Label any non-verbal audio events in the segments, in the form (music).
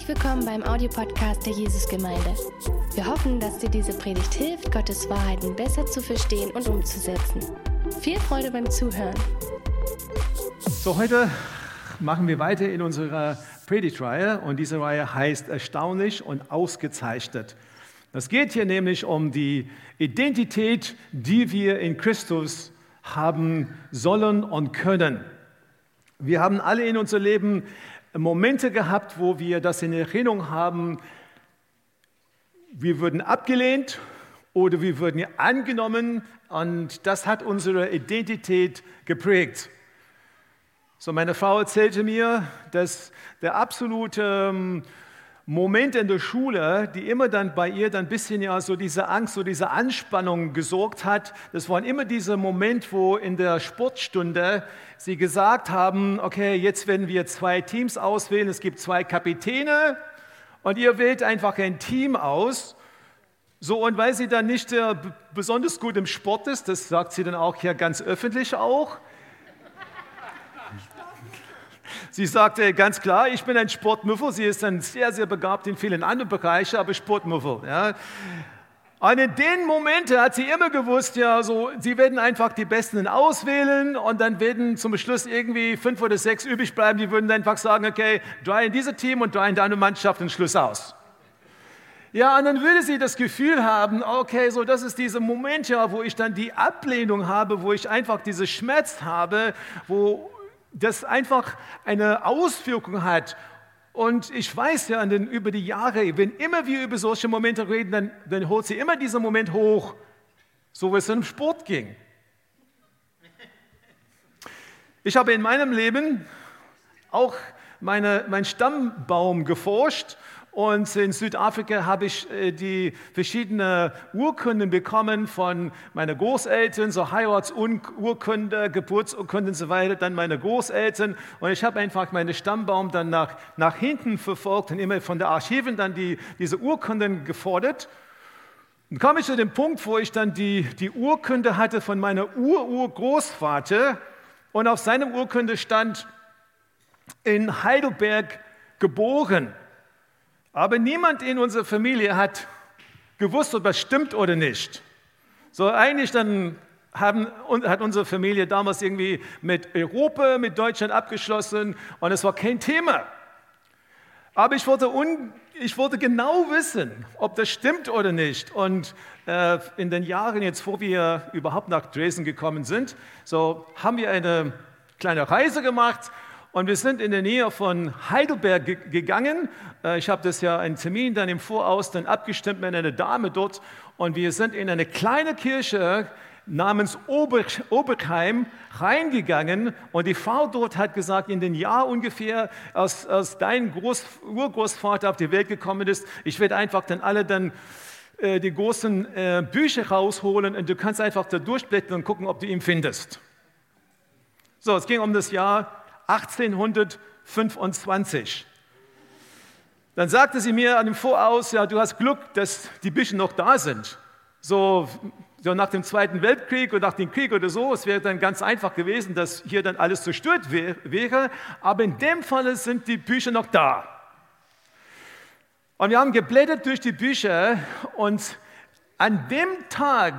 Herzlich willkommen beim Audiopodcast der Jesusgemeinde. Wir hoffen, dass dir diese Predigt hilft, Gottes Wahrheiten besser zu verstehen und umzusetzen. Viel Freude beim Zuhören. So, heute machen wir weiter in unserer Predigtreihe und diese Reihe heißt Erstaunlich und Ausgezeichnet. Es geht hier nämlich um die Identität, die wir in Christus haben sollen und können. Wir haben alle in unser Leben Momente gehabt, wo wir das in Erinnerung haben, wir würden abgelehnt oder wir würden angenommen und das hat unsere Identität geprägt. So, meine Frau erzählte mir, dass der absolute Moment in der Schule, die immer dann bei ihr dann ein bisschen ja so diese Angst, so diese Anspannung gesorgt hat, das war immer dieser Moment, wo in der Sportstunde sie gesagt haben, okay, jetzt werden wir zwei Teams auswählen, es gibt zwei Kapitäne und ihr wählt einfach ein Team aus. So, und weil sie dann nicht äh, besonders gut im Sport ist, das sagt sie dann auch hier ganz öffentlich auch, Sie sagte ganz klar, ich bin ein Sportmuffel. Sie ist dann sehr, sehr begabt in vielen anderen Bereichen, aber Sportmuffel. Ja. Und in den Momenten hat sie immer gewusst, ja, so, sie werden einfach die Besten auswählen und dann werden zum Schluss irgendwie fünf oder sechs übrig bleiben. Die würden einfach sagen, okay, drei in diesem Team und drei in deiner Mannschaft und Schluss aus. Ja, und dann würde sie das Gefühl haben, okay, so das ist dieser Moment, ja, wo ich dann die Ablehnung habe, wo ich einfach diese Schmerz habe, wo das einfach eine Auswirkung hat. Und ich weiß ja den, über die Jahre, wenn immer wir über solche Momente reden, dann, dann holt sie immer dieser Moment hoch, so wie es im Sport ging. Ich habe in meinem Leben auch meine, meinen Stammbaum geforscht und in Südafrika habe ich äh, die verschiedenen Urkunden bekommen von meinen Großeltern, so Heiratsurkunde, Geburtsurkunde und so weiter, dann meine Großeltern. Und ich habe einfach meinen Stammbaum dann nach, nach hinten verfolgt und immer von der Archiven dann die, diese Urkunden gefordert. Dann kam ich zu dem Punkt, wo ich dann die, die Urkunde hatte von meiner Ur-Urgroßvater und auf seiner Urkunde stand in Heidelberg geboren. Aber niemand in unserer Familie hat gewusst, ob das stimmt oder nicht. So eigentlich dann haben, hat unsere Familie damals irgendwie mit Europa, mit Deutschland abgeschlossen und es war kein Thema. Aber ich wollte, un, ich wollte genau wissen, ob das stimmt oder nicht. Und äh, in den Jahren jetzt, wo wir überhaupt nach Dresden gekommen sind, so haben wir eine kleine Reise gemacht und wir sind in der Nähe von Heidelberg gegangen. Äh, ich habe das ja einen Termin dann im Voraus dann abgestimmt mit einer Dame dort. Und wir sind in eine kleine Kirche namens Ober, Oberheim reingegangen. Und die Frau dort hat gesagt, in den Jahr ungefähr, als, als dein Groß, Urgroßvater auf die Welt gekommen ist, ich werde einfach dann alle dann äh, die großen äh, Bücher rausholen und du kannst einfach da durchblättern und gucken, ob du ihn findest. So, es ging um das Jahr 1825. Dann sagte sie mir an dem Voraus, ja, du hast Glück, dass die Bücher noch da sind. So, so nach dem Zweiten Weltkrieg oder nach dem Krieg oder so, es wäre dann ganz einfach gewesen, dass hier dann alles zerstört wäre. Aber in dem Fall sind die Bücher noch da. Und wir haben geblättert durch die Bücher und an dem Tag,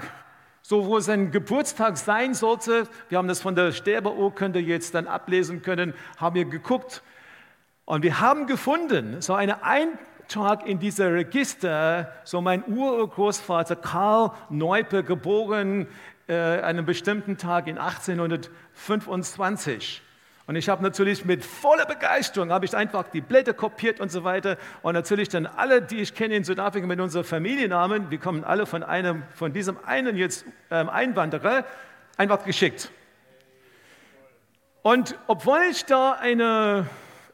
so wo sein Geburtstag sein sollte. Wir haben das von der Sterbeurkunde jetzt dann ablesen können, haben wir geguckt und wir haben gefunden, so einen Eintrag in dieser Register, so mein Urgroßvater Karl Neupe, geboren äh, einen bestimmten Tag in 1825. Und ich habe natürlich mit voller Begeisterung, habe ich einfach die Blätter kopiert und so weiter. Und natürlich dann alle, die ich kenne in Südafrika mit unserem Familiennamen, wir kommen alle von, einem, von diesem einen jetzt ähm, Einwanderer, einfach geschickt. Und obwohl ich da eine,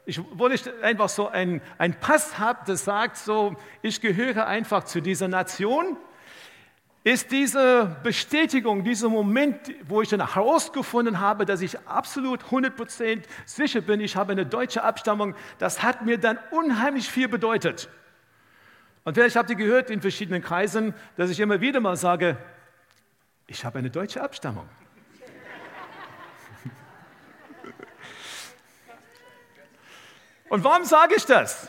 ich, obwohl ich einfach so ein, ein Pass habe, das sagt so, ich gehöre einfach zu dieser Nation, ist diese Bestätigung, dieser Moment, wo ich dann herausgefunden habe, dass ich absolut 100% sicher bin, ich habe eine deutsche Abstammung, das hat mir dann unheimlich viel bedeutet. Und vielleicht habt ihr gehört in verschiedenen Kreisen, dass ich immer wieder mal sage, ich habe eine deutsche Abstammung. (laughs) Und warum sage ich das?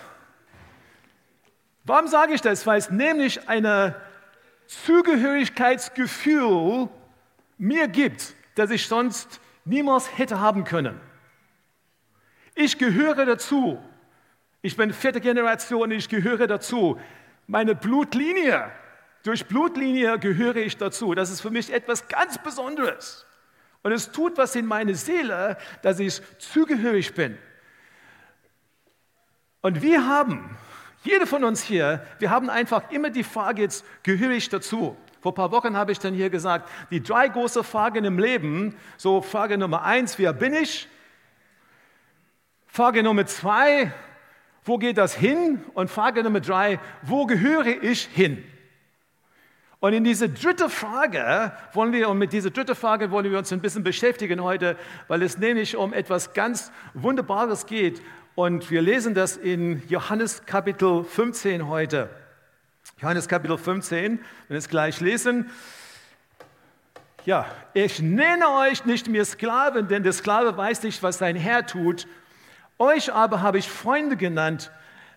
Warum sage ich das? Weil es nämlich ein Zugehörigkeitsgefühl mir gibt, das ich sonst niemals hätte haben können. Ich gehöre dazu. Ich bin vierte Generation, ich gehöre dazu. Meine Blutlinie, durch Blutlinie gehöre ich dazu. Das ist für mich etwas ganz Besonderes. Und es tut was in meine Seele, dass ich zugehörig bin. Und wir haben, jeder von uns hier, wir haben einfach immer die Frage, jetzt gehöre ich dazu? Vor ein paar Wochen habe ich dann hier gesagt, die drei große Fragen im Leben, so Frage Nummer eins, wer bin ich? Frage Nummer zwei, wo geht das hin? Und Frage Nummer drei, wo gehöre ich hin? Und in diese dritte Frage wollen wir, und mit dieser dritten Frage wollen wir uns ein bisschen beschäftigen heute, weil es nämlich um etwas ganz Wunderbares geht. Und wir lesen das in Johannes Kapitel 15 heute. Johannes Kapitel 15, wenn wir es gleich lesen. Ja, ich nenne euch nicht mehr Sklaven, denn der Sklave weiß nicht, was sein Herr tut. Euch aber habe ich Freunde genannt,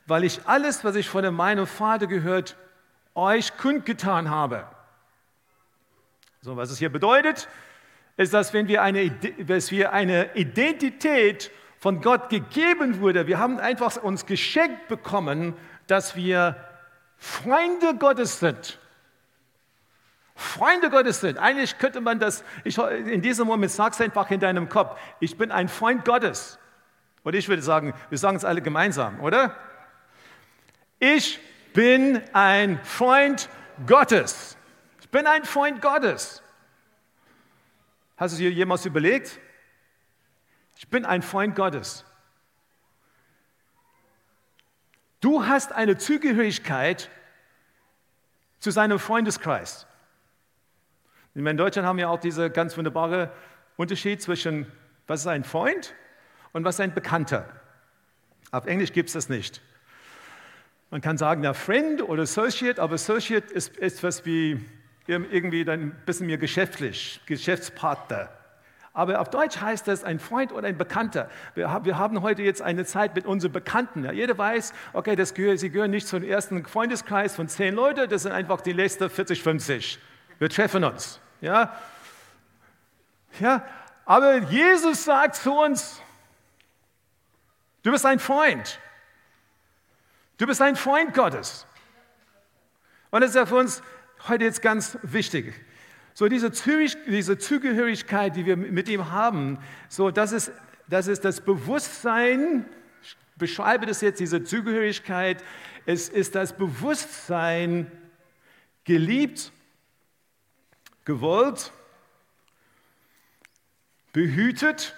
weil ich alles, was ich von meinem Vater gehört, euch kundgetan habe. So, was es hier bedeutet, ist, dass wenn wir eine, dass wir eine Identität von Gott gegeben wurde, wir haben einfach uns geschenkt bekommen, dass wir Freunde Gottes sind. Freunde Gottes sind. Eigentlich könnte man das, ich, in diesem Moment sag es einfach in deinem Kopf, ich bin ein Freund Gottes. Oder ich würde sagen, wir sagen es alle gemeinsam, oder? Ich bin ein Freund Gottes. Ich bin ein Freund Gottes. Hast du dir jemals überlegt? Ich bin ein Freund Gottes. Du hast eine Zugehörigkeit zu seinem Freundeskreis. In Deutschland haben wir auch diese ganz wunderbare Unterschied zwischen, was ist ein Freund und was ist ein Bekannter. Auf Englisch gibt es das nicht. Man kann sagen, ja, Friend oder Associate, aber Associate ist etwas wie irgendwie dann ein bisschen mehr geschäftlich, Geschäftspartner. Aber auf Deutsch heißt das ein Freund oder ein Bekannter. Wir, haben heute jetzt eine Zeit mit unseren Bekannten. Ja, jeder weiß, okay, das gehört, sie gehören nicht zum ersten Freundeskreis von zehn Leuten, das sind einfach die letzten 40, 50. Wir treffen uns. Ja? Ja, aber Jesus sagt zu uns, du bist ein Freund. Du bist ein Freund Gottes. Und das ist ja für uns heute jetzt ganz wichtig. So diese, Zugehörigkeit, die wir mit ihm haben, so das ist, das ist das Bewusstsein, ich beschreibe das jetzt, diese Zugehörigkeit, es ist das Bewusstsein, geliebt, gewollt, behütet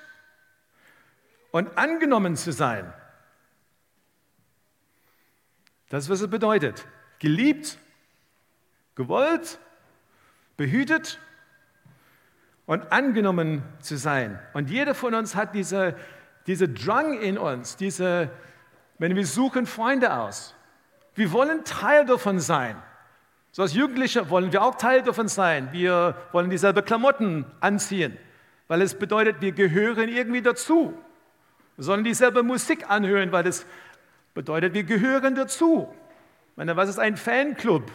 und angenommen zu sein. Das ist, was es bedeutet. Geliebt, gewollt, behütet und angenommen zu sein. Und jeder von uns hat diese, diese Drang in uns, diese, wenn wir suchen Freunde aus. Wir wollen Teil davon sein. So als Jugendliche wollen wir auch Teil davon sein. Wir wollen dieselbe Klamotten anziehen, weil es bedeutet, wir gehören irgendwie dazu. Wir sollen dieselbe Musik anhören, weil es bedeutet, wir gehören dazu. Ich meine, was ist ein Fanclub?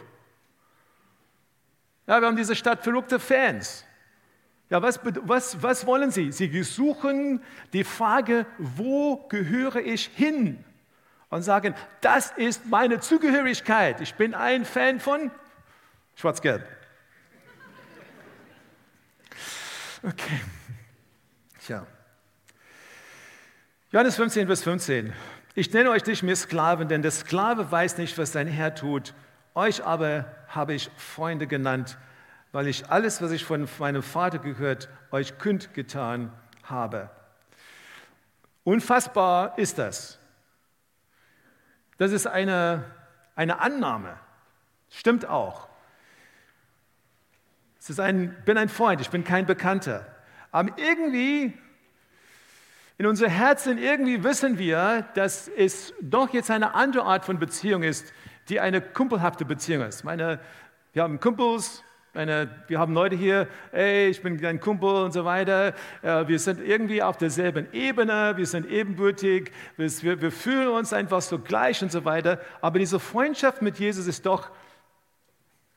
Ja, wir haben diese Stadt verrückte Fans. Ja, was, was, was wollen sie? Sie suchen die Frage, wo gehöre ich hin? Und sagen, das ist meine Zugehörigkeit. Ich bin ein Fan von Schwarz-Gelb. Okay. Tja. Johannes 15, Vers 15. Ich nenne euch nicht mehr Sklaven, denn der Sklave weiß nicht, was sein Herr tut. Euch aber habe ich Freunde genannt, weil ich alles, was ich von meinem Vater gehört, euch kundgetan habe. Unfassbar ist das. Das ist eine, eine Annahme. Stimmt auch. Es ist ein, bin ein Freund, ich bin kein Bekannter. Aber irgendwie in unser Herzen irgendwie wissen wir, dass es doch jetzt eine andere Art von Beziehung ist, die eine kumpelhafte Beziehung ist. Meine, wir haben Kumpels, Meine, wir haben Leute hier, ey, ich bin dein Kumpel und so weiter. Wir sind irgendwie auf derselben Ebene, wir sind ebenbürtig, wir, wir fühlen uns einfach so gleich und so weiter. Aber diese Freundschaft mit Jesus ist doch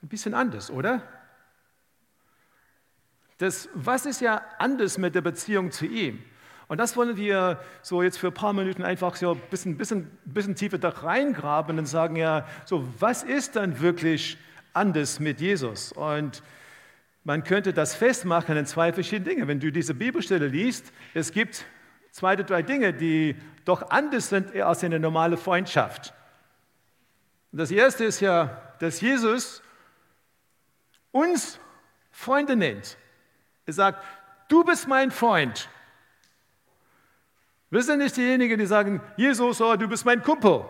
ein bisschen anders, oder? Das, was ist ja anders mit der Beziehung zu ihm? Und das wollen wir so jetzt für ein paar Minuten einfach so ein bisschen, bisschen, bisschen tiefer da reingraben und sagen, ja, so was ist dann wirklich anders mit Jesus? Und man könnte das festmachen in zwei verschiedene Dinge. Wenn du diese Bibelstelle liest, es gibt zwei oder drei Dinge, die doch anders sind als eine normale Freundschaft. Und das erste ist ja, dass Jesus uns Freunde nennt. Er sagt, du bist mein Freund. Wir sind nicht diejenigen, die sagen, Jesus, oh, du bist mein Kumpel.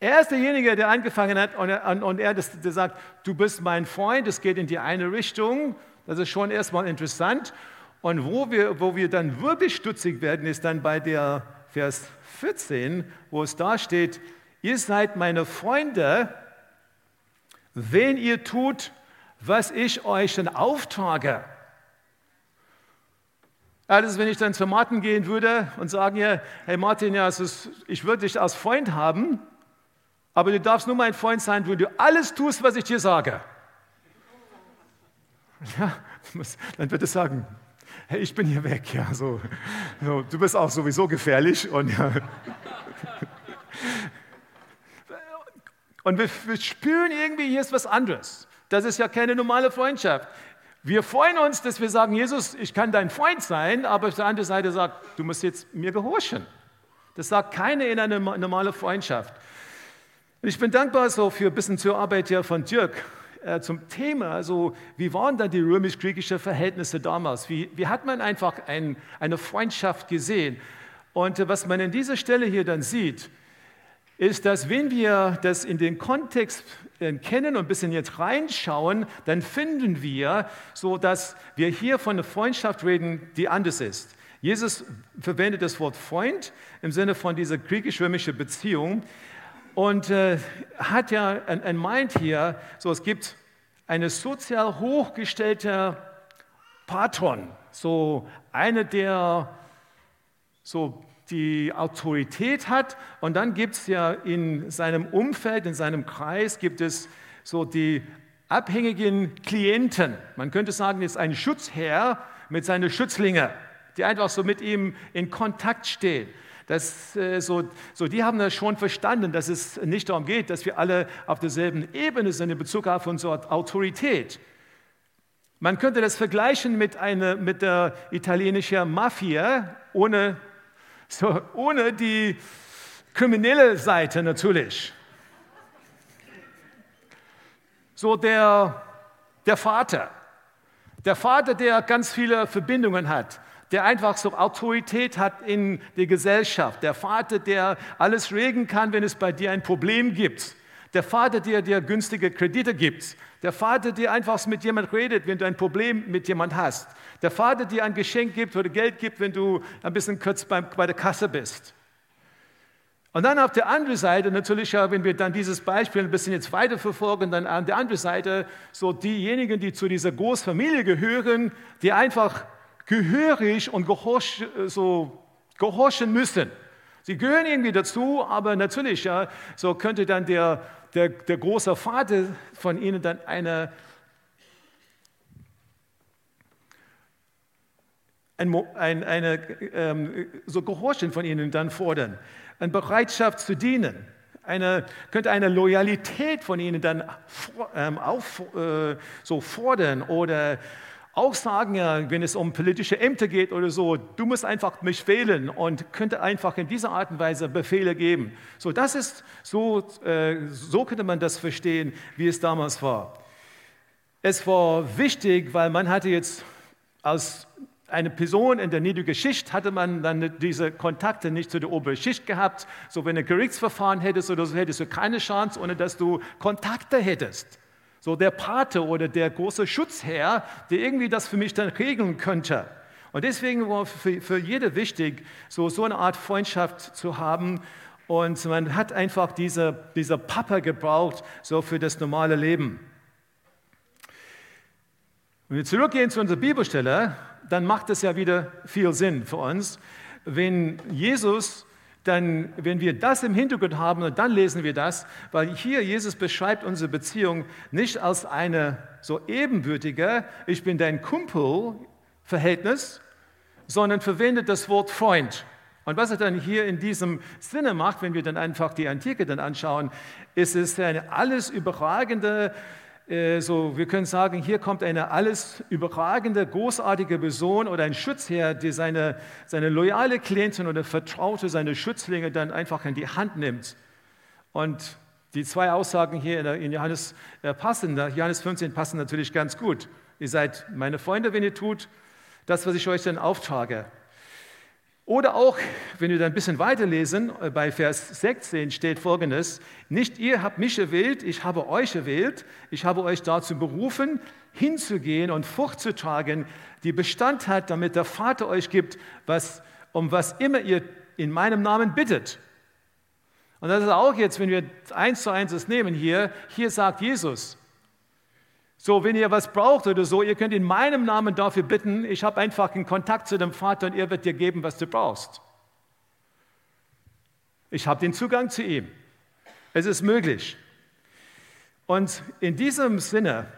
Er ist derjenige, der angefangen hat und er, und er das, der sagt, du bist mein Freund, es geht in die eine Richtung. Das ist schon erstmal interessant. Und wo wir, wo wir dann wirklich stutzig werden, ist dann bei der Vers 14, wo es da steht, ihr seid meine Freunde, wenn ihr tut, was ich euch dann auftrage. Ja, das ist, wenn ich dann zu Martin gehen würde und sagen, ja, hey Martin, ja, ist, ich würde dich als Freund haben, aber du darfst nur mein Freund sein, wenn du alles tust, was ich dir sage. (laughs) Ja, dann wird er sagen, hey, ich bin hier weg, ja, so, so du bist auch sowieso gefährlich und ja. (laughs) Und wir, wir spüren irgendwie, hier ist was anderes. Das ist ja keine normale Freundschaft. Wir freuen uns, dass wir sagen, Jesus, ich kann dein Freund sein, aber auf der anderen Seite sagt, du musst jetzt mir gehorchen. Das sagt keine in einer normalen Freundschaft. Und ich bin dankbar so für ein bisschen zur Arbeit hier von Dirk äh, zum Thema, also wie waren dann die römisch-griechischen Verhältnisse damals? Wie, wie hat man einfach ein, eine Freundschaft gesehen? Und äh, was man an dieser Stelle hier dann sieht, ist, dass wenn wir das in den Kontext kennen und ein bisschen jetzt reinschauen, dann finden wir, so dass wir hier von einer Freundschaft reden, die anders ist. Jesus verwendet das Wort Freund im Sinne von dieser griechisch-römischen Beziehung und äh, hat ja ein meint hier, so es gibt eine sozial hochgestellte Patron, so eine der so die Autorität hat. Und dann gibt es ja in seinem Umfeld, in seinem Kreis, gibt es so die abhängigen Klienten. Man könnte sagen, ist ein Schutzherr mit seinen Schützlingen, die einfach so mit ihm in Kontakt stehen. Das, äh, so, so, die haben das schon verstanden, dass es nicht darum geht, dass wir alle auf derselben Ebene sind in Bezug auf unsere Autorität. Man könnte das vergleichen mit, eine, mit der italienischen Mafia ohne so, ohne die kriminelle Seite natürlich. So der, der Vater. Der Vater, der ganz viele Verbindungen hat, der einfach so Autorität hat in der Gesellschaft. Der Vater, der alles regeln kann, wenn es bei dir ein Problem gibt. Der Vater, der dir günstige Kredite gibt. Der Vater, der einfach mit jemand redet, wenn du ein Problem mit jemand hast. Der Vater dir ein Geschenk gibt oder Geld gibt, wenn du ein bisschen kurz bei, bei der Kasse bist. Und dann auf der anderen Seite, natürlich, wenn wir dann dieses Beispiel ein bisschen jetzt weiterverfolgen, dann an der anderen Seite so diejenigen, die zu dieser Großfamilie gehören, die einfach gehörig und gehorch, so gehorchen müssen. Sie gehören irgendwie dazu, aber natürlich, ja, so könnte dann der, der, der große Vater von ihnen dann eine ein, ein, eine, ähm, so Gehorchen von ihnen dann fordern, eine Bereitschaft zu dienen, eine, könnte eine Loyalität von ihnen dann ähm, auf, äh, so fordern oder auch sagen, ja, wenn es um politische Ämter geht oder so, du musst einfach mich wählen und könnte einfach in dieser Art und Weise Befehle geben. So, das ist so, äh, so könnte man das verstehen, wie es damals war. Es war wichtig, weil man hatte jetzt als eine Person in der niedrigen Schicht hatte man dann diese Kontakte nicht zu der oberen Schicht gehabt. So, wenn du ein Gerichtsverfahren hättest oder so, hättest du keine Chance, ohne dass du Kontakte hättest. So der Pate oder der große Schutzherr, der irgendwie das für mich dann regeln könnte. Und deswegen war für, für jede wichtig, so, so eine Art Freundschaft zu haben. Und man hat einfach diese, diese Papa gebraucht, so für das normale Leben. Wenn wir zurückgehen zu unserer Bibelstelle, dann macht es ja wieder viel Sinn für uns, wenn Jesus dann, wenn wir das im Hintergrund haben, dann lesen wir das, weil hier Jesus beschreibt unsere Beziehung nicht als eine so ebenbürtige, ich bin dein Kumpel Verhältnis, sondern verwendet das Wort Freund. Und was er dann hier in diesem Sinne macht, wenn wir dann einfach die Antike dann anschauen, ist es eine alles überragende äh, so, wir können sagen, hier kommt eine alles überragende, großartige Person oder ein Schutzherr, der seine, seine loyale Klientin oder Vertraute, seine Schützlinge dann einfach in die Hand nimmt. Und die zwei Aussagen hier in Johannes äh, passen, Johannes 15 passen natürlich ganz gut. Ihr seid meine Freunde, wenn ihr tut das, was ich euch dann auftrage. Oder auch, wenn wir dann ein bisschen weiterlesen, äh, bei Vers 16 steht folgendes, nicht ihr habt mich erwählt, ich habe euch erwählt, ich habe euch dazu berufen, hinzugehen und Frucht zu tragen, die Bestand hat, damit der Vater euch gibt, was, um was immer ihr in meinem Namen bittet. Und das ist auch jetzt, wenn wir eins zu eins das nehmen hier, hier sagt Jesus, so, wenn ihr was braucht oder so, ihr könnt in meinem Namen dafür bitten. Ich habe einfach einen Kontakt zu dem Vater und er wird dir geben, was du brauchst. Ich habe den Zugang zu ihm. Es ist möglich. Und in diesem Sinne,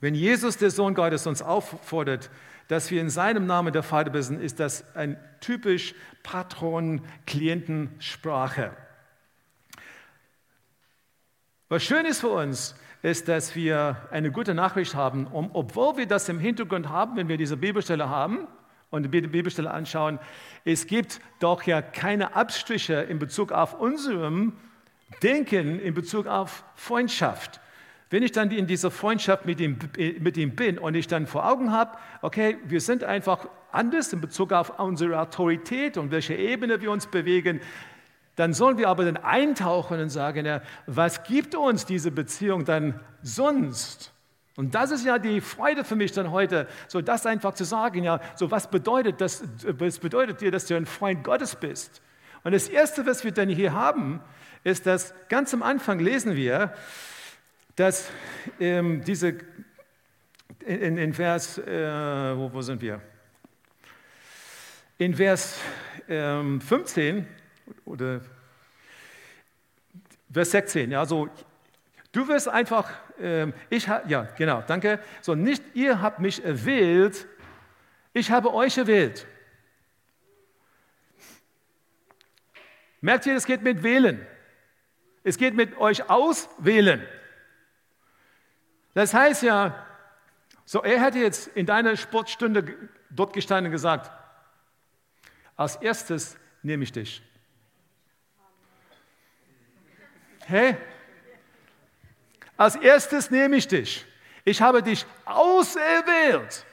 wenn Jesus, der Sohn Gottes, uns auffordert, dass wir in seinem Namen der Vater wissen, ist das ein typisch Patron-Klientensprache. Was schön ist für uns, ist, dass wir eine gute Nachricht haben. Um, obwohl wir das im Hintergrund haben, wenn wir diese Bibelstelle haben und die Bibelstelle anschauen, es gibt doch ja keine Abstriche in Bezug auf unserem Denken, in Bezug auf Freundschaft. Wenn ich dann in dieser Freundschaft mit ihm, mit ihm bin und ich dann vor Augen habe, okay, wir sind einfach anders in Bezug auf unsere Autorität und welche Ebene wir uns bewegen, dann sollen wir aber dann eintauchen und sagen, ja, was gibt uns diese Beziehung dann sonst? Und das ist ja die Freude für mich dann heute, so das einfach zu sagen, ja, so was bedeutet das, was bedeutet dir, dass du ein Freund Gottes bist? Und das Erste, was wir dann hier haben, ist, dass ganz am Anfang lesen wir, dass ähm, diese, in, in Vers, äh, wo, wo, sind wir? In Vers ähm, 15 oder Vers 16, ja, so, du wirst einfach, äh, ich, ja, genau, danke, so, nicht ihr habt mich erwählt, ich habe euch erwählt. Merkt ihr, es geht mit wählen. Es geht mit euch auswählen. Das heißt ja, so er hätte jetzt in deiner Sportstunde dort gestanden und gesagt, als erstes nehme ich dich. Hä? Als erstes nehme ich dich. Ich habe dich auserwählt.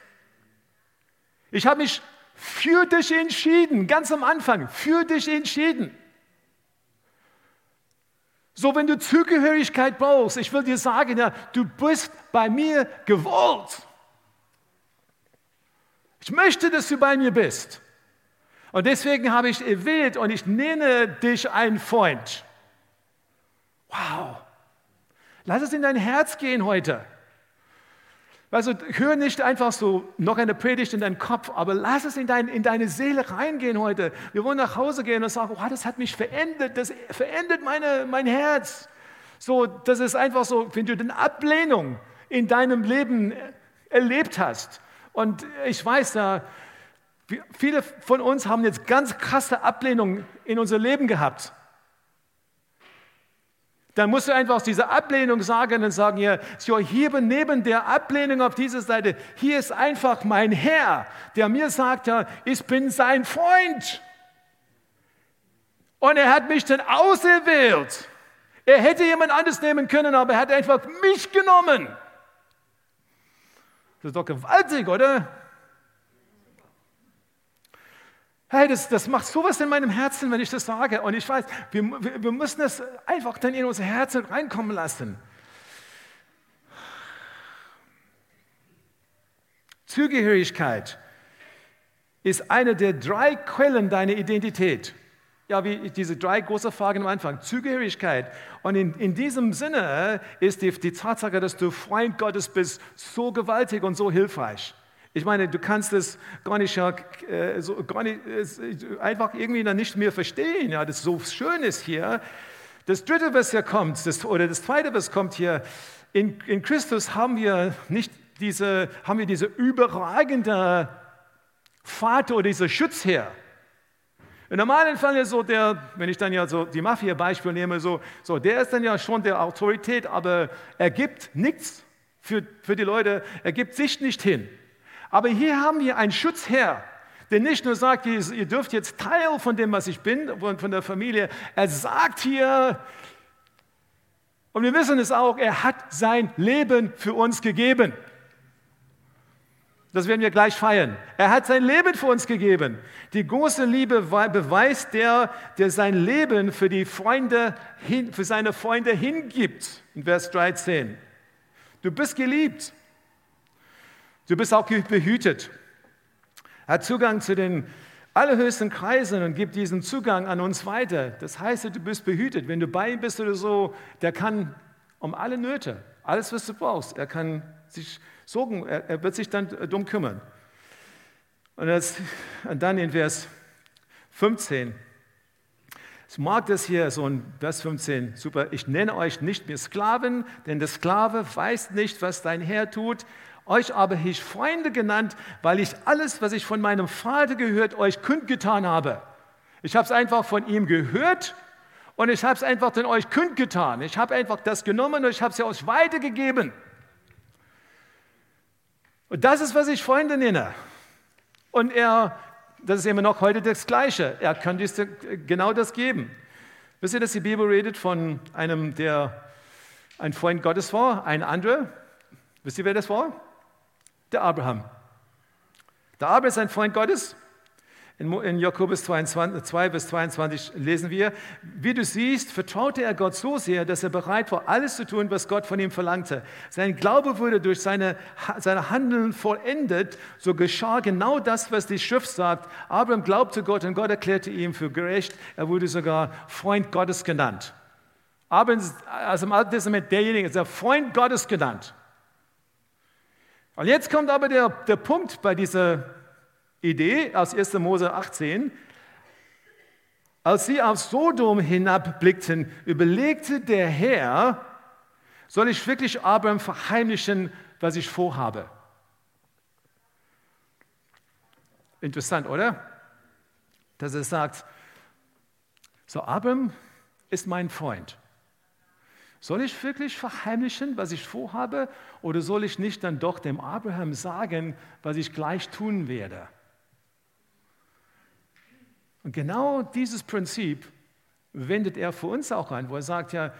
Ich habe mich für dich entschieden, ganz am Anfang, für dich entschieden. So, wenn du Zugehörigkeit brauchst, ich will dir sagen, ja, du bist bei mir gewollt. Ich möchte, dass du bei mir bist. Und deswegen habe ich erwählt und ich nenne dich ein Freund. Wow. Lass es in dein Herz gehen heute. Also hör nicht einfach so noch eine Predigt in deinen Kopf, aber lass es in, dein, in deine Seele reingehen heute. Wir wollen nach Hause gehen und sagen, wow, das hat mich verändert, das verändert meine, mein Herz. So, das ist einfach so, wenn du eine Ablehnung in deinem Leben erlebt hast. Und ich weiß, da, viele von uns haben jetzt ganz krasse Ablehnung in unser Leben gehabt dann musst du einfach aus dieser Ablehnung sagen und sagen, ja, so hier neben der Ablehnung auf dieser Seite, hier ist einfach mein Herr, der mir sagt, ja, ich bin sein Freund. Und er hat mich dann auserwählt. Er hätte jemand anderes nehmen können, aber er hat einfach mich genommen. Das ist doch gewaltig, oder? Hey, das, das macht sowas in meinem Herzen, wenn ich das sage. Und ich weiß, wir, wir, müssen das einfach dann in unser Herzen reinkommen lassen. Zugehörigkeit ist eine der drei Quellen deiner Identität. Ja, wie diese drei große Fragen am Anfang. Zugehörigkeit. Und in, in diesem Sinne ist die, die Tatsache, dass du Freund Gottes bist, so gewaltig und so hilfreich. Ich meine, du kannst es gar nicht, äh, so, gar nicht äh, einfach irgendwie dann nicht mehr verstehen, ja, das so schön ist hier. Das dritte, was hier kommt, das, oder das zweite, was kommt hier, in, in Christus haben wir nicht diese, haben wir diese überragende Vater oder dieser Schutzherr. Im normalen Fall ist so der, wenn ich dann ja so die Mafia-Beispiel nehme, so, so, der ist dann ja schon der Autorität, aber er gibt nichts für, für die Leute, er gibt sich nicht hin. Aber hier haben wir einen Schutzherr, der nicht nur sagt, ihr dürft jetzt Teil von dem, was ich bin, von der Familie, er sagt hier, und wir wissen es auch, er hat sein Leben für uns gegeben. Das werden wir gleich feiern. Er hat sein Leben für uns gegeben. Die große Liebe beweist der, der sein Leben für, die Freunde für seine Freunde hingibt. In Vers 13. Du bist geliebt. Du bist auch behütet. Er hat Zugang zu den allerhöchsten Kreisen und gibt diesen Zugang an uns weiter. Das heißt, du bist behütet. Wenn du bei ihm bist oder so, der kann um alle Nöte, alles, was du brauchst, er kann sich sorgen, er, er wird sich dann darum kümmern. Und, das, und dann in Vers 15. Ich mag das hier, so in Vers 15, super. Ich nenne euch nicht mehr Sklaven, denn der Sklave weiß nicht, was dein Herr tut. Euch aber habe ich Freunde genannt, weil ich alles, was ich von meinem Vater gehört, euch kundgetan habe. Ich habe es einfach von ihm gehört und ich habe es einfach dann euch kundgetan. Ich habe einfach das genommen und ich habe es euch weitergegeben. Und das ist, was ich Freunde nenne. Und er, das ist immer noch heute das Gleiche. Er kann dies, genau das geben. Wisst ihr, dass die Bibel redet von einem, der ein Freund Gottes war, ein anderer? Wisst ihr, wer das war? Der Abraham. Der Abraham ist ein Freund Gottes. In, Jakobus 22, 2 bis 22 lesen wir, wie du siehst, vertraute er Gott so sehr, dass er bereit war, alles zu tun, was Gott von ihm verlangte. Sein Glaube wurde durch seine, seine Handeln vollendet, so geschah genau das, was die Schrift sagt. Abraham glaubte Gott und Gott erklärte ihn für gerecht. Er wurde sogar Freund Gottes genannt. Abraham ist also im Alten Testament derjenige, der Freund Gottes genannt. Und jetzt kommt aber der, der Punkt bei dieser Idee aus 1. Mose 18. Als sie auf Sodom hinabblickten, überlegte der Herr, soll ich wirklich Abraham verheimlichen, was ich vorhabe? Interessant, oder? Dass er sagt, so Abraham ist mein Freund. Soll ich wirklich verheimlichen, was ich vorhabe, oder soll ich nicht dann doch dem Abraham sagen, was ich gleich tun werde? Und genau dieses Prinzip wendet er für uns auch an, wo er sagt, ja,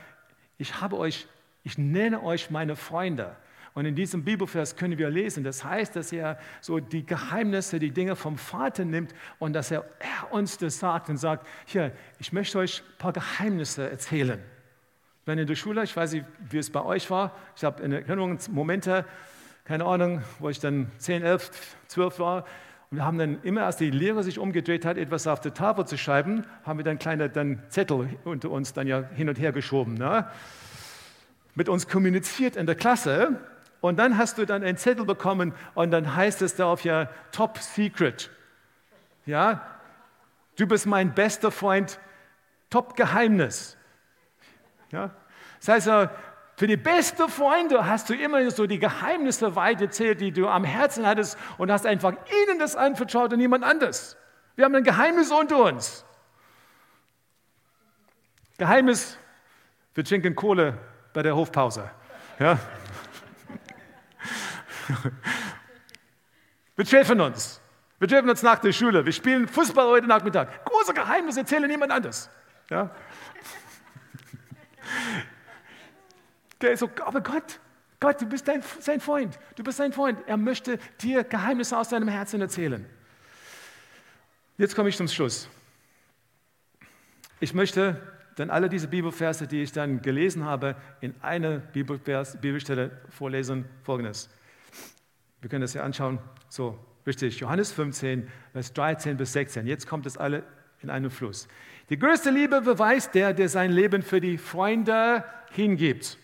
ich habe euch, ich nenne euch meine Freunde. Und in diesem Bibelvers können wir lesen, das heißt, dass er so die Geheimnisse, die Dinge vom Vater nimmt und dass er, er uns das sagt und sagt, hier, ich möchte euch ein paar Geheimnisse erzählen bin in der Schule, ich weiß nicht, wie es bei euch war. Ich habe in Erinnerung Momente, keine Ahnung, wo ich dann 10, 11, 12 war. Und wir haben dann immer, als die Lehrer sich umgedreht hat, etwas auf der Tafel zu schreiben, haben wir dann kleine dann Zettel unter uns dann ja hin und her geschoben. Ne? Mit uns kommuniziert in der Klasse. Und dann hast du dann einen Zettel bekommen und dann heißt es darauf ja Top Secret. Ja, du bist mein bester Freund, Top Geheimnis. Ja? Das heißt, für die besten Freunde hast du immer so die Geheimnisse weit erzählt, die du am Herzen hattest und hast einfach ihnen das anvertraut und niemand anders. Wir haben ein Geheimnis unter uns. Geheimnis, wir trinken Kohle bei der Hofpause. Ja? (laughs) Wir treffen uns. Wir treffen uns nach der Schule. Wir spielen Fußball heute Nachmittag. Große Geheimnis, erzähle niemand anders. Ja? Der ist so, aber Gott, Gott, du bist dein, sein Freund. Du bist sein Freund. Er möchte dir Geheimnisse aus deinem Herzen erzählen. Jetzt komme ich zum Schluss. Ich möchte dann alle diese Bibelverse, die ich dann gelesen habe, in eine Bibelvers, Bibelstelle vorlesen. Folgendes. Wir können das ja anschauen. So, richtig. Johannes 15, Vers 13 bis 16. Jetzt kommt es alle in einem Fluss. Die größte Liebe beweist der, der sein Leben für die Freunde hingibt.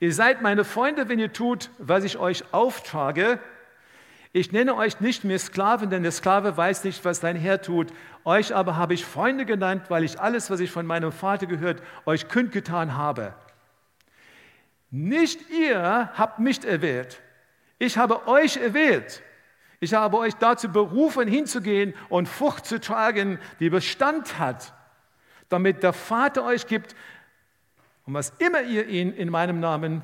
Ihr seid meine Freunde, wenn ihr tut, was ich euch auftrage. Ich nenne euch nicht mehr Sklaven, denn der Sklave weiß nicht, was dein Herr tut. Euch aber habe ich Freunde genannt, weil ich alles, was ich von meinem Vater gehört, euch kundgetan habe. Nicht ihr habt mich erwählt. Ich habe euch erwählt. Ich habe euch dazu berufen, hinzugehen und Frucht zu tragen, die Bestand hat, damit der Vater euch gibt, um was immer ihr ihn in meinem Namen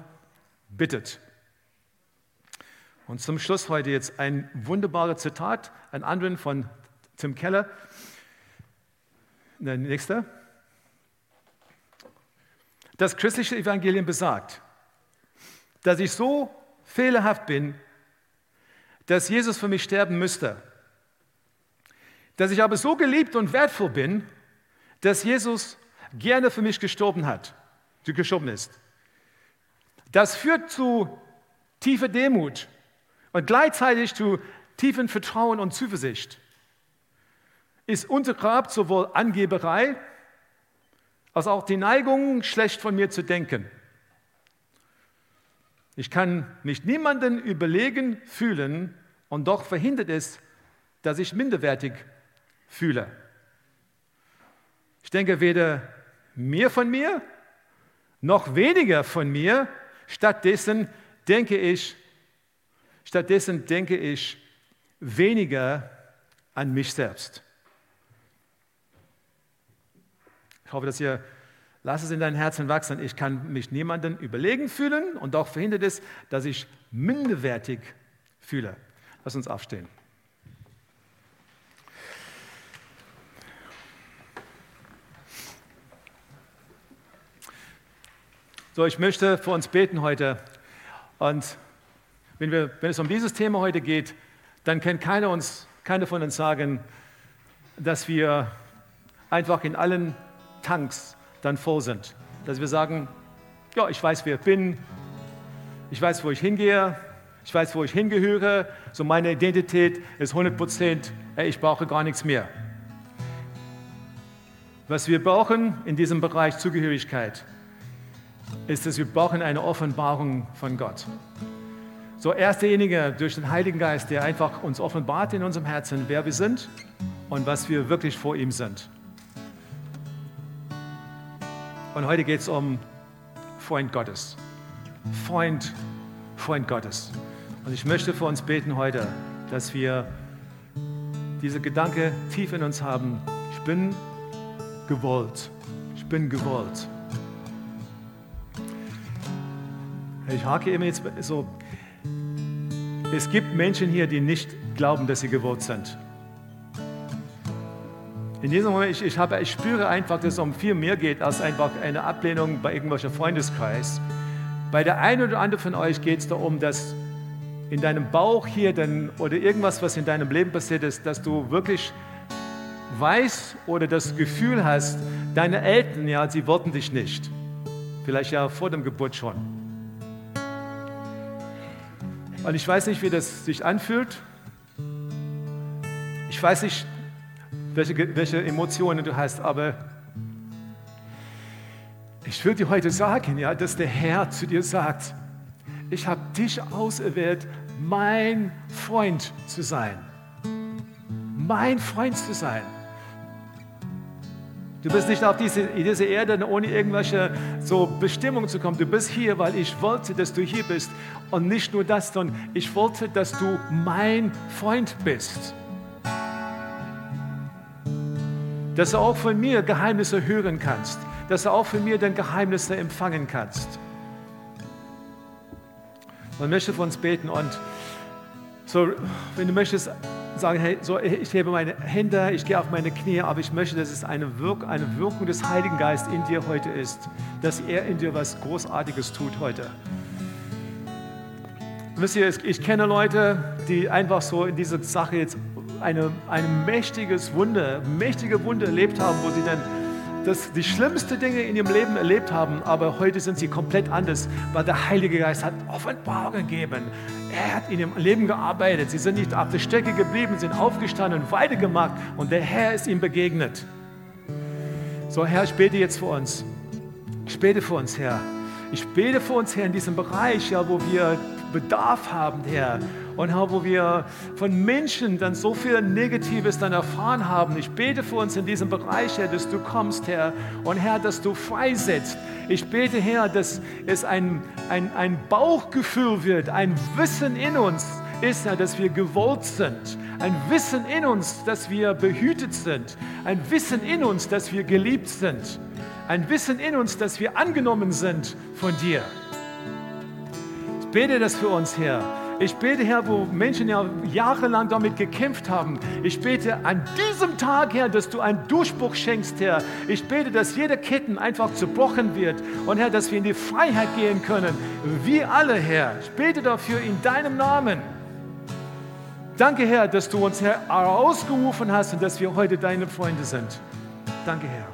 bittet. Und zum Schluss heute jetzt ein wunderbares Zitat, ein anderen von Tim Keller. Der nächste. Das christliche Evangelium besagt, dass ich so fehlerhaft bin, dass Jesus für mich sterben müsste. Dass ich aber so geliebt und wertvoll bin, dass Jesus gerne für mich gestorben hat, gestorben ist. Das führt zu tiefer Demut und gleichzeitig zu tiefen Vertrauen und Zuversicht. Ist untergrabt sowohl Angeberei als auch die Neigung, schlecht von mir zu denken. Ich kann mich niemanden überlegen fühlen und doch verhindert es, dass ich minderwertig fühle. Ich denke weder mehr von mir noch weniger von mir. Stattdessen denke ich, stattdessen denke ich weniger an mich selbst. Ich hoffe, dass ihr Lass es in dein Herzen wachsen. Ich kann mich niemandem überlegen fühlen und doch verhindert es, dass ich minderwertig fühle. Lass uns aufstehen. So, ich möchte für uns beten heute. Und wenn, wir, wenn es um dieses Thema heute geht, dann kann keiner, uns, keiner von uns sagen, dass wir einfach in allen Tanks dann voll sind. Dass wir sagen, ja, ich weiß, wer ich bin, ich weiß, wo ich hingehe, ich weiß, wo ich hingehöre, so meine Identität ist 100 Prozent, ich brauche gar nichts mehr. Was wir brauchen in diesem Bereich Zugehörigkeit, ist, dass wir brauchen eine Offenbarung von Gott. So er ist derjenige durch den Heiligen Geist, der einfach uns offenbart in unserem Herzen, wer wir sind und was wir wirklich vor ihm sind. Und heute geht es um Freund Gottes. Freund, Freund Gottes. Und ich möchte für uns beten heute, dass wir diese Gedanke tief in uns haben. Ich bin gewollt. Ich bin gewollt. Ich hake immer jetzt so. Es gibt Menschen hier, die nicht glauben, dass sie gewollt sind. In diesem Moment, ich, ich, habe, ich spüre einfach, dass es um viel mehr geht als einfach eine Ablehnung bei irgendwelcher Freundeskreis. Bei der einen oder anderen von euch geht es darum, dass in deinem Bauch hier dann, oder irgendwas, was in deinem Leben passiert ist, dass du wirklich weißt oder das Gefühl hast, deine Eltern, ja, sie wollten dich nicht. Vielleicht ja vor dem Geburt schon. Und ich weiß nicht, wie das sich anfühlt. Ich weiß nicht, welche, welche Emotionen du hast, aber ich will dir heute sagen, ja, dass der Herr zu dir sagt, ich habe dich auserwählt, mein Freund zu sein. Mein Freund zu sein. Du bist nicht auf diese, diese Erde, ohne irgendwelche so Bestimmungen zu kommen. Du bist hier, weil ich wollte, dass du hier bist. Und nicht nur das, sondern ich wollte, dass du mein Freund bist. Dass du auch von mir Geheimnisse hören kannst, dass du auch von mir dann Geheimnisse empfangen kannst. Man möchte für uns beten und so, wenn du möchtest, sagen, hey, so, ich hebe meine Hände, ich gehe auf meine Knie, aber ich möchte, dass es eine, Wirk eine Wirkung des Heiligen Geistes in dir heute ist, dass er in dir was Großartiges tut heute. Wisst ihr, ich kenne Leute, die einfach so in diese Sache jetzt eine, ein mächtiges Wunder, mächtige Wunder erlebt haben, wo sie dann das, die schlimmsten Dinge in ihrem Leben erlebt haben, aber heute sind sie komplett anders, weil der Heilige Geist hat Offenbarung gegeben. er hat in ihrem Leben gearbeitet. Sie sind nicht auf der Strecke geblieben, sind aufgestanden und weitergemacht und der Herr ist ihm begegnet. So, Herr, ich bete jetzt für uns. Ich bete für uns, Herr. Ich bete für uns, Herr, in diesem Bereich, ja, wo wir Bedarf haben, Herr. Und Herr, wo wir von Menschen dann so viel Negatives dann erfahren haben. Ich bete für uns in diesem Bereich, Herr, dass du kommst, Herr. Und Herr, dass du freisetzt. Ich bete, Herr, dass es ein, ein, ein Bauchgefühl wird, ein Wissen in uns ist, Herr, dass wir gewollt sind. Ein Wissen in uns, dass wir behütet sind. Ein Wissen in uns, dass wir geliebt sind. Ein Wissen in uns, dass wir angenommen sind von dir. Ich bete das für uns, Herr. Ich bete, Herr, wo Menschen ja jahrelang damit gekämpft haben. Ich bete an diesem Tag, Herr, dass du einen Durchbruch schenkst, Herr. Ich bete, dass jede Ketten einfach zerbrochen wird. Und Herr, dass wir in die Freiheit gehen können. Wir alle, Herr. Ich bete dafür in deinem Namen. Danke, Herr, dass du uns herausgerufen hast und dass wir heute deine Freunde sind. Danke, Herr.